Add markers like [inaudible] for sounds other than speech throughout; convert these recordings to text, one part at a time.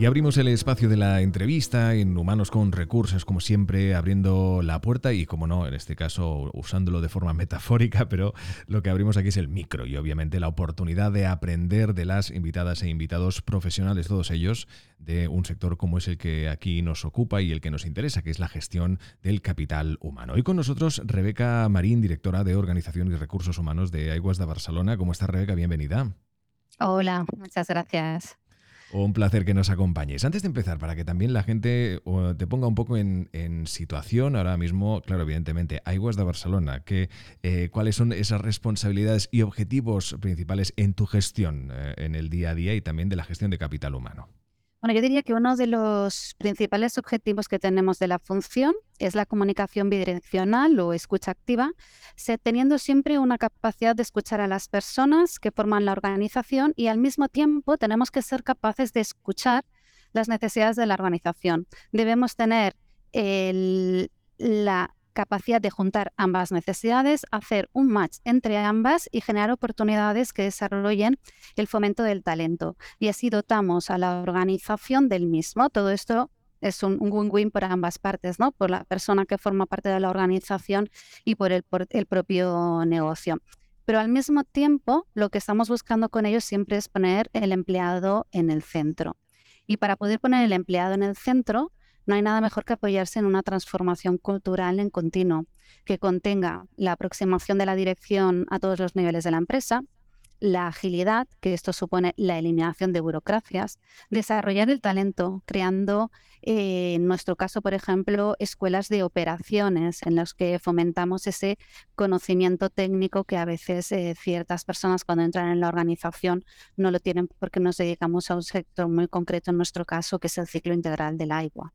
Y abrimos el espacio de la entrevista en Humanos con Recursos, como siempre, abriendo la puerta y, como no, en este caso usándolo de forma [laughs] metafórica, pero lo que abrimos aquí es el micro y obviamente la oportunidad de aprender de las invitadas e invitados profesionales, todos ellos, de un sector como es el que aquí nos ocupa y el que nos interesa, que es la gestión del capital humano. Hoy con nosotros Rebeca Marín, directora de Organización y Recursos Humanos de Aguas de Barcelona. ¿Cómo está Rebeca? Bienvenida. Hola, muchas gracias. Un placer que nos acompañes. Antes de empezar, para que también la gente te ponga un poco en, situación ahora mismo, claro, evidentemente, Aguas de Barcelona, que, eh, ¿cuáles son esas responsabilidades y objetivos principales en tu gestión eh, en el día a día y también de la gestión de capital humano? Bueno, yo diría que uno de los principales objetivos que tenemos de la función es la comunicación bidireccional o escucha activa, teniendo siempre una capacidad de escuchar a las personas que forman la organización y al mismo tiempo tenemos que ser capaces de escuchar las necesidades de la organización. Debemos tener la capacidad de juntar ambas necesidades, hacer un match entre ambas y generar oportunidades que desarrollen el fomento del talento. Y así dotamos a la organización del mismo. Todo esto es un win-win para ambas partes, ¿no? Por la persona que forma parte de la organización y por el, propio negocio. Pero al mismo tiempo, lo que estamos buscando con ellos siempre es poner el empleado en el centro. Y para poder poner el empleado en el centro, no hay nada mejor que apoyarse en una transformación cultural en continuo, que contenga la aproximación de la dirección a todos los niveles de la empresa, la agilidad, que esto supone la eliminación de burocracias, desarrollar el talento, creando, eh, en nuestro caso, por ejemplo, escuelas de operaciones en las que fomentamos ese conocimiento técnico que a veces eh, ciertas personas cuando entran en la organización no lo tienen porque nos dedicamos a un sector muy concreto, en nuestro caso, que es el ciclo integral del agua.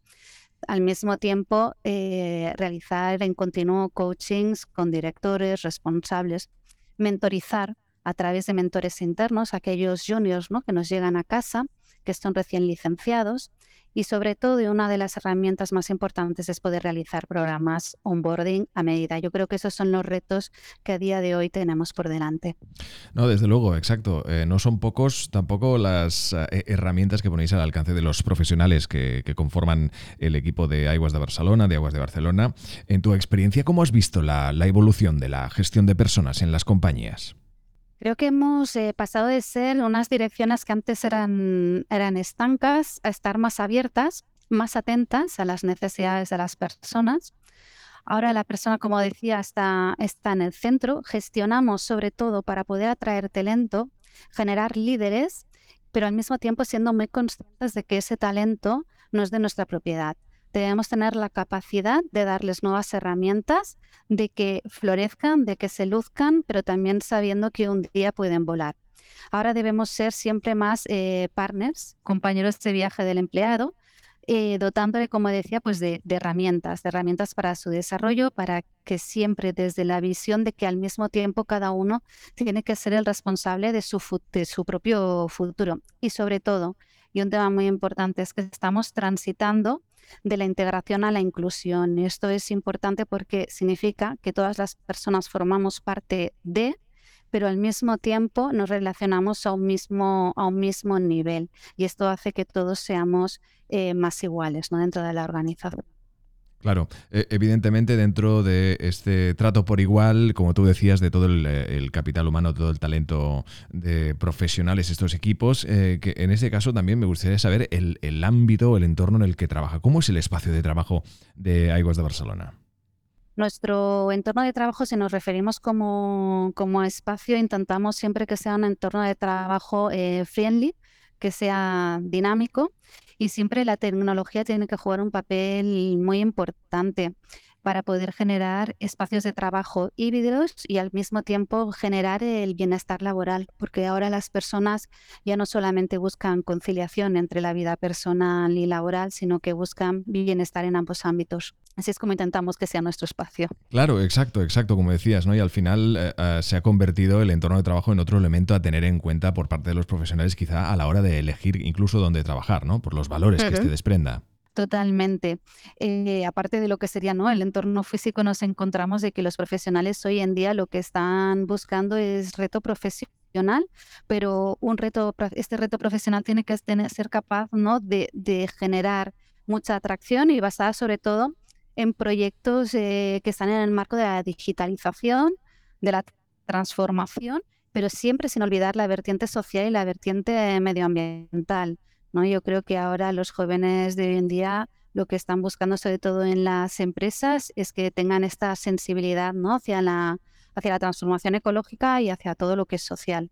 Al mismo tiempo eh, realizar en continuo coachings con directores, responsables, mentorizar a través de mentores internos, aquellos juniors ¿no? que nos llegan a casa, que son recién licenciados, y sobre todo una de las herramientas más importantes es poder realizar programas onboarding a medida. Yo creo que esos son los retos que a día de hoy tenemos por delante. No, desde luego, exacto. Eh, no son pocos tampoco las eh, herramientas que ponéis al alcance de los profesionales que, conforman el equipo de Aguas de Barcelona, de Aguas de Barcelona. En tu experiencia, ¿cómo has visto la evolución de la gestión de personas en las compañías? Creo que hemos eh, pasado de ser unas direcciones que antes eran, eran estancas a estar más abiertas, más atentas a las necesidades de las personas. Ahora la persona, como decía, está, está en el centro. Gestionamos sobre todo para poder atraer talento, generar líderes, pero al mismo tiempo siendo muy conscientes de que ese talento no es de nuestra propiedad debemos tener la capacidad de darles nuevas herramientas, de que florezcan, de que se luzcan, pero también sabiendo que un día pueden volar. Ahora debemos ser siempre más eh, partners, compañeros de viaje del empleado, eh, dotándole, como decía, pues de, herramientas, de herramientas para su desarrollo, para que siempre desde la visión de que al mismo tiempo cada uno tiene que ser el responsable de su, de su propio futuro. Y sobre todo, y un tema muy importante es que estamos transitando de la integración a la inclusión. Esto es importante porque significa que todas las personas formamos parte de, pero al mismo tiempo nos relacionamos a un mismo, a un mismo nivel. Y esto hace que todos seamos eh, más iguales ¿no? dentro de la organización. Claro, e, evidentemente dentro de este trato por igual, como tú decías, de todo el, capital humano, todo el talento de profesionales, estos equipos, eh, que en este caso también me gustaría saber el, el ámbito, el entorno en el que trabaja. ¿Cómo es el espacio de trabajo de Aiguas de Barcelona? Nuestro entorno de trabajo, si nos referimos como, como espacio, intentamos siempre que sea un entorno de trabajo eh, friendly, que sea dinámico y siempre la tecnología tiene que jugar un papel muy importante. Para poder generar espacios de trabajo híbridos y al mismo tiempo generar el bienestar laboral, porque ahora las personas ya no solamente buscan conciliación entre la vida personal y laboral, sino que buscan bienestar en ambos ámbitos. Así es como intentamos que sea nuestro espacio. Claro, exacto, exacto, como decías, ¿no? Y al final eh, eh, se ha convertido el entorno de trabajo en otro elemento a tener en cuenta por parte de los profesionales, quizá a la hora de elegir incluso dónde trabajar, ¿no? Por los valores que este desprenda. Totalmente. Eh, aparte de lo que sería ¿no? el entorno físico, nos encontramos de que los profesionales hoy en día lo que están buscando es reto profesional, pero un reto, este reto profesional tiene que ser capaz ¿no? de, generar mucha atracción y basada sobre todo en proyectos eh, que están en el marco de la digitalización, de la transformación, pero siempre sin olvidar la vertiente social y la vertiente medioambiental. Yo creo que ahora los jóvenes de hoy en día lo que están buscando, sobre todo en las empresas, es que tengan esta sensibilidad ¿no? hacia, la, hacia la transformación ecológica y hacia todo lo que es social.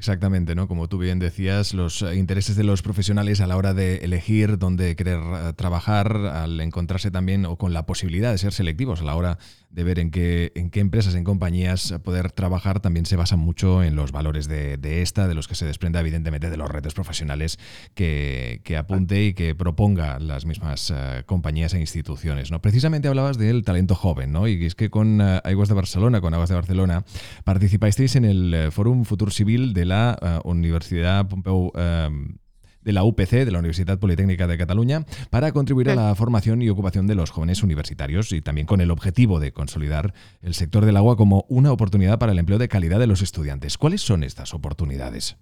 Exactamente, ¿no? Como tú bien decías, los eh, intereses de los profesionales a la hora de elegir dónde querer eh, trabajar, al encontrarse también o con la posibilidad de ser selectivos a la hora de ver en qué, en qué empresas, en compañías poder trabajar, también se basa mucho en los valores de, esta, de los que se desprende evidentemente de los retos profesionales que, apunte y que proponga las mismas eh, compañías e instituciones. ¿no? Precisamente hablabas del talento joven, ¿no? y es que con Aguas de Barcelona, con Aguas de Barcelona, participasteis en el Fórum Futur Civil de la eh, Universidad Pompeu em, de la UPC, de la Universidad Politécnica de Cataluña, para contribuir a la formación y ocupación de los jóvenes universitarios y también con el objetivo de consolidar el sector del agua como una oportunidad para el empleo de calidad de los estudiantes. ¿Cuáles son estas oportunidades?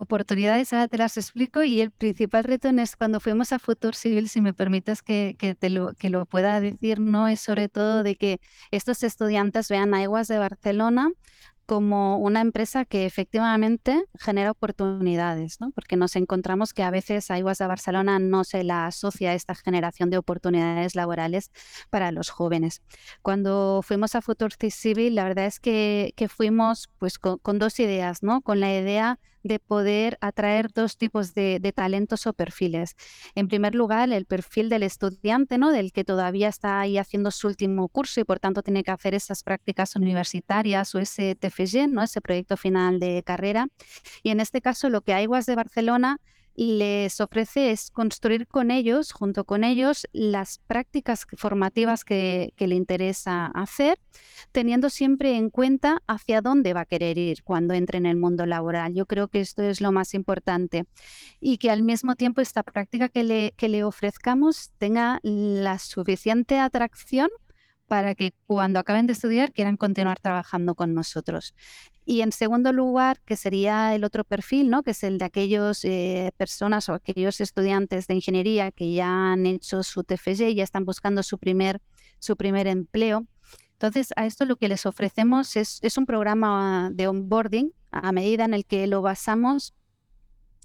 Oportunidades, ahora te las explico y el principal reto es cuando fuimos a Futur Civil, si me permites que, te lo, que lo pueda decir, no es sobre todo de que estos estudiantes vean Aguas de Barcelona como una empresa que efectivamente genera oportunidades, ¿no? porque nos encontramos que a veces a Iguas de Barcelona no se la asocia esta generación de oportunidades laborales para los jóvenes. Cuando fuimos a Futur Civil, la verdad es que, fuimos pues, con, con, dos ideas, ¿no? con la idea de poder atraer dos tipos de, talentos o perfiles. En primer lugar, el perfil del estudiante, ¿no? del que todavía está ahí haciendo su último curso y por tanto tiene que hacer esas prácticas universitarias o ese TFG, ¿no? ese proyecto final de carrera. Y en este caso, lo que hay de Barcelona les ofrece es construir con ellos, junto con ellos, las prácticas formativas que, le interesa hacer, teniendo siempre en cuenta hacia dónde va a querer ir cuando entre en el mundo laboral. Yo creo que esto es lo más importante y que al mismo tiempo esta práctica que le, que le ofrezcamos tenga la suficiente atracción para que cuando acaben de estudiar quieran continuar trabajando con nosotros. Y en segundo lugar, que sería el otro perfil, ¿no? que es el de aquellas eh, personas o aquellos estudiantes de ingeniería que ya han hecho su TFG y ya están buscando su primer, su primer empleo. Entonces, a esto lo que les ofrecemos es, es un programa de onboarding a medida en el que lo basamos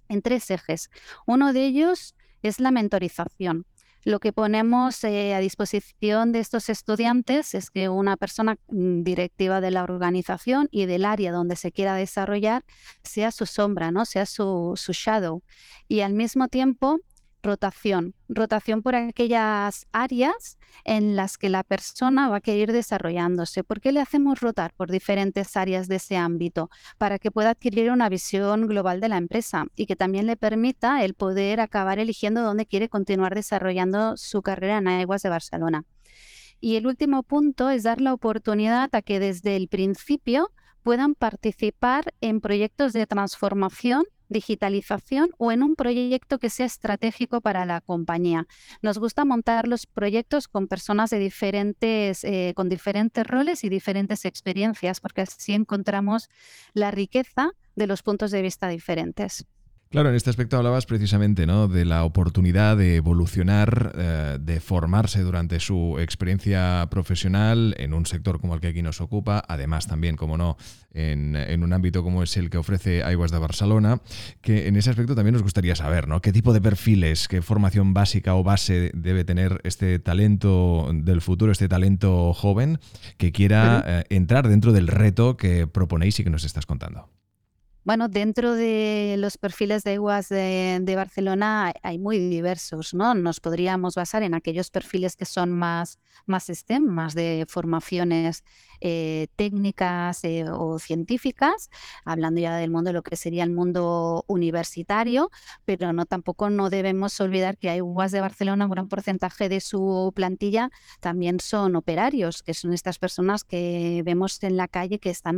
en tres ejes. Uno de ellos es la mentorización. Lo que ponemos eh, a disposición de estos estudiantes es que una persona mm, directiva de la organización y del área donde se quiera desarrollar sea su sombra, ¿no? sea su, su shadow. Y al mismo tiempo rotación, rotación por aquellas áreas en las que la persona va a querer desarrollándose. ¿Por qué le hacemos rotar por diferentes áreas de ese ámbito? Para que pueda adquirir una visión global de la empresa y que también le permita el poder acabar eligiendo dónde quiere continuar desarrollando su carrera en Aguas de Barcelona. Y el último punto es dar la oportunidad a que desde el principio puedan participar en proyectos de transformación digitalización o en un proyecto que sea estratégico para la compañía. Nos gusta montar los proyectos con personas de diferentes, eh, con diferentes roles y diferentes experiencias, porque así encontramos la riqueza de los puntos de vista diferentes. Claro, en este aspecto hablabas precisamente ¿no? de la oportunidad de evolucionar, eh, de formarse durante su experiencia profesional en un sector como el que aquí nos ocupa, además también, como no, en, un ámbito como es el que ofrece Aguas de Barcelona, que en ese aspecto también nos gustaría saber ¿no? qué tipo de perfiles, qué formación básica o base debe tener este talento del futuro, este talento joven que quiera eh, entrar dentro del reto que proponéis y que nos estás contando. Bueno, dentro de los perfiles de EWAS de, Barcelona hay muy diversos, ¿no? Nos podríamos basar en aquellos perfiles que son más, más STEM, más de formaciones eh, técnicas eh, o científicas, hablando ya del mundo de lo que sería el mundo universitario, pero no tampoco no debemos olvidar que hay UAS de Barcelona, un gran porcentaje de su plantilla también son operarios, que son estas personas que vemos en la calle que están,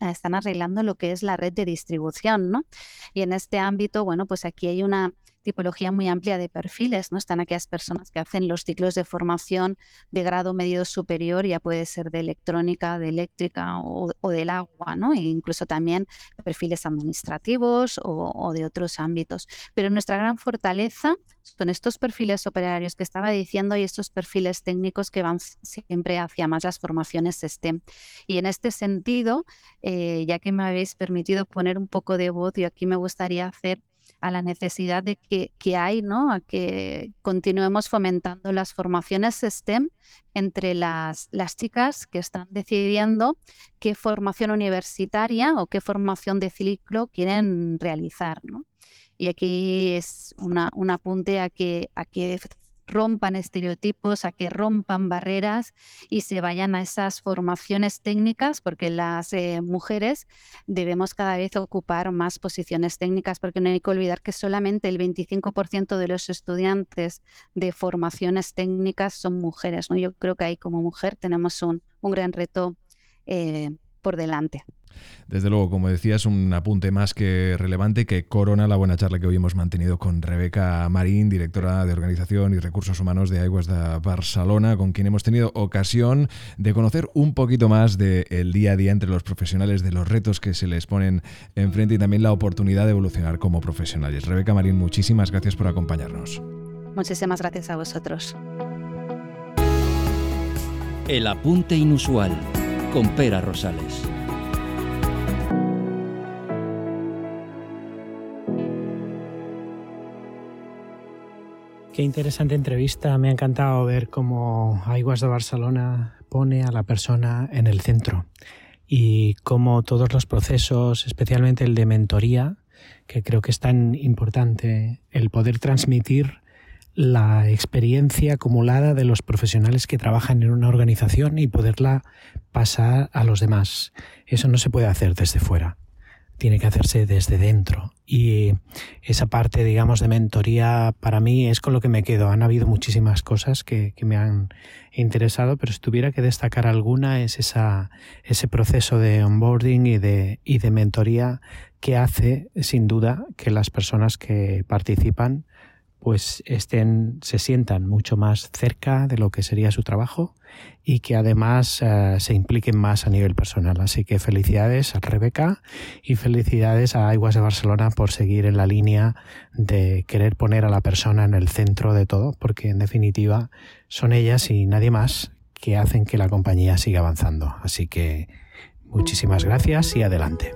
están arreglando lo que es la red de distribución distribución, ¿no? Y en este ámbito, bueno, pues aquí hay una tipología muy amplia de perfiles, ¿no? Están aquellas personas que hacen los ciclos de formación de grado medio superior, ya puede ser de electrónica, de eléctrica o, del agua, ¿no? E incluso también perfiles administrativos o, de otros ámbitos. Pero nuestra gran fortaleza son estos perfiles operarios que estaba diciendo y estos perfiles técnicos que van siempre hacia más las formaciones STEM. Y en este sentido, eh, ya que me habéis permitido poner un poco de voz, y aquí me gustaría hacer a la necesidad de que, que, hay, ¿no? A que continuemos fomentando las formaciones STEM entre las, las chicas que están decidiendo qué formación universitaria o qué formación de ciclo quieren realizar, ¿no? Y aquí es una, un apunte a que, a que rompan estereotipos, a que rompan barreras y se vayan a esas formaciones técnicas, porque las eh, mujeres debemos cada vez ocupar más posiciones técnicas, porque no hay que olvidar que solamente el 25% de los estudiantes de formaciones técnicas son mujeres. ¿no? Yo creo que ahí como mujer tenemos un, un gran reto eh, por delante. Desde luego, como decías, un apunte más que relevante que corona la buena charla que hoy hemos mantenido con Rebeca Marín, directora de Organización y Recursos Humanos de Aguas de Barcelona, con quien hemos tenido ocasión de conocer un poquito más del día a día entre los profesionales, de los retos que se les ponen enfrente y también la oportunidad de evolucionar como profesionales. Rebeca Marín, muchísimas gracias por acompañarnos. Muchísimas gracias a vosotros. El apunte inusual con Pera Rosales. Qué interesante entrevista. Me ha encantado ver cómo Aguas de Barcelona pone a la persona en el centro y cómo todos los procesos, especialmente el de mentoría, que creo que es tan importante el poder transmitir la experiencia acumulada de los profesionales que trabajan en una organización y poderla pasar a los demás. Eso no se puede hacer desde fuera tiene que hacerse desde dentro. Y esa parte, digamos, de mentoría para mí es con lo que me quedo. Han habido muchísimas cosas que, que me han interesado, pero si tuviera que destacar alguna es esa, ese proceso de onboarding y de, y de mentoría que hace, sin duda, que las personas que participan pues estén, se sientan mucho más cerca de lo que sería su trabajo y que además eh, se impliquen más a nivel personal. Así que felicidades a Rebeca y felicidades a Aguas de Barcelona por seguir en la línea de querer poner a la persona en el centro de todo, porque en definitiva son ellas y nadie más que hacen que la compañía siga avanzando. Así que muchísimas gracias y adelante.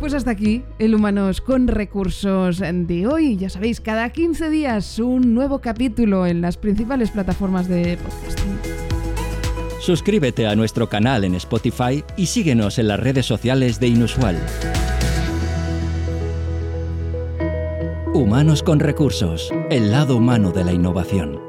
Pues hasta aquí el Humanos con Recursos de hoy. Ya sabéis, cada 15 días un nuevo capítulo en las principales plataformas de podcasting. Suscríbete a nuestro canal en Spotify y síguenos en las redes sociales de Inusual. Humanos con Recursos, el lado humano de la innovación.